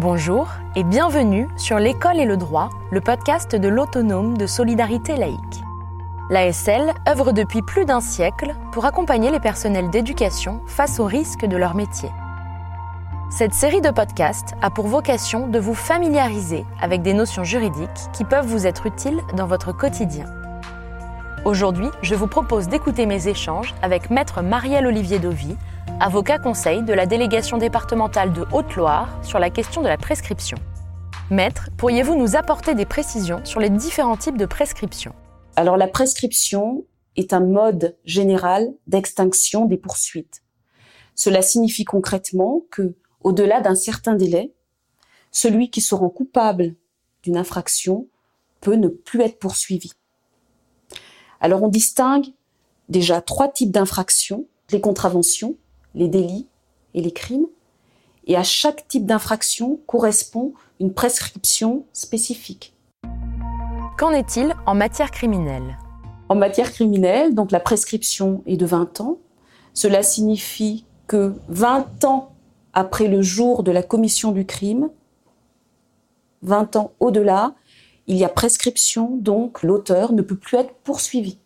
Bonjour et bienvenue sur L'école et le droit, le podcast de l'autonome de solidarité laïque. L'ASL œuvre depuis plus d'un siècle pour accompagner les personnels d'éducation face aux risques de leur métier. Cette série de podcasts a pour vocation de vous familiariser avec des notions juridiques qui peuvent vous être utiles dans votre quotidien. Aujourd'hui, je vous propose d'écouter mes échanges avec Maître Marielle Olivier Dovy, avocat conseil de la délégation départementale de Haute-Loire sur la question de la prescription. Maître, pourriez-vous nous apporter des précisions sur les différents types de prescription Alors la prescription est un mode général d'extinction des poursuites. Cela signifie concrètement que, au-delà d'un certain délai, celui qui se rend coupable d'une infraction peut ne plus être poursuivi. Alors on distingue déjà trois types d'infractions les contraventions, les délits et les crimes. Et à chaque type d'infraction correspond une prescription spécifique. Qu'en est-il en matière criminelle? En matière criminelle, donc la prescription est de 20 ans. Cela signifie que 20 ans après le jour de la commission du crime, 20 ans au-delà, il y a prescription, donc l'auteur ne peut plus être poursuivi.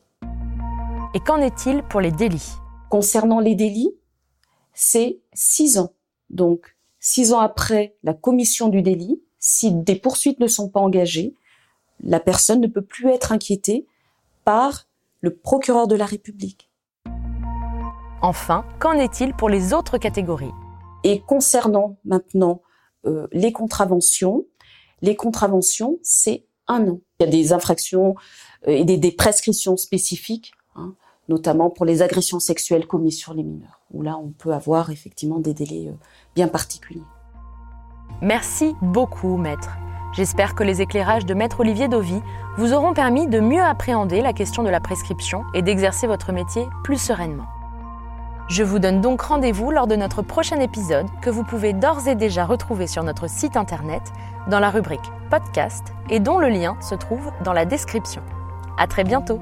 Et qu'en est-il pour les délits? Concernant les délits, c'est six ans. Donc, six ans après la commission du délit, si des poursuites ne sont pas engagées, la personne ne peut plus être inquiétée par le procureur de la République. Enfin, qu'en est-il pour les autres catégories? Et concernant maintenant euh, les contraventions, les contraventions, c'est un an. Il y a des infractions euh, et des, prescriptions spécifiques, hein, notamment pour les agressions sexuelles commises sur les mineurs où là, on peut avoir effectivement des délais euh, bien particuliers. Merci beaucoup, maître. J'espère que les éclairages de maître Olivier Dovy vous auront permis de mieux appréhender la question de la prescription et d'exercer votre métier plus sereinement. Je vous donne donc rendez-vous lors de notre prochain épisode que vous pouvez d'ores et déjà retrouver sur notre site internet dans la rubrique podcast et dont le lien se trouve dans la description. À très bientôt!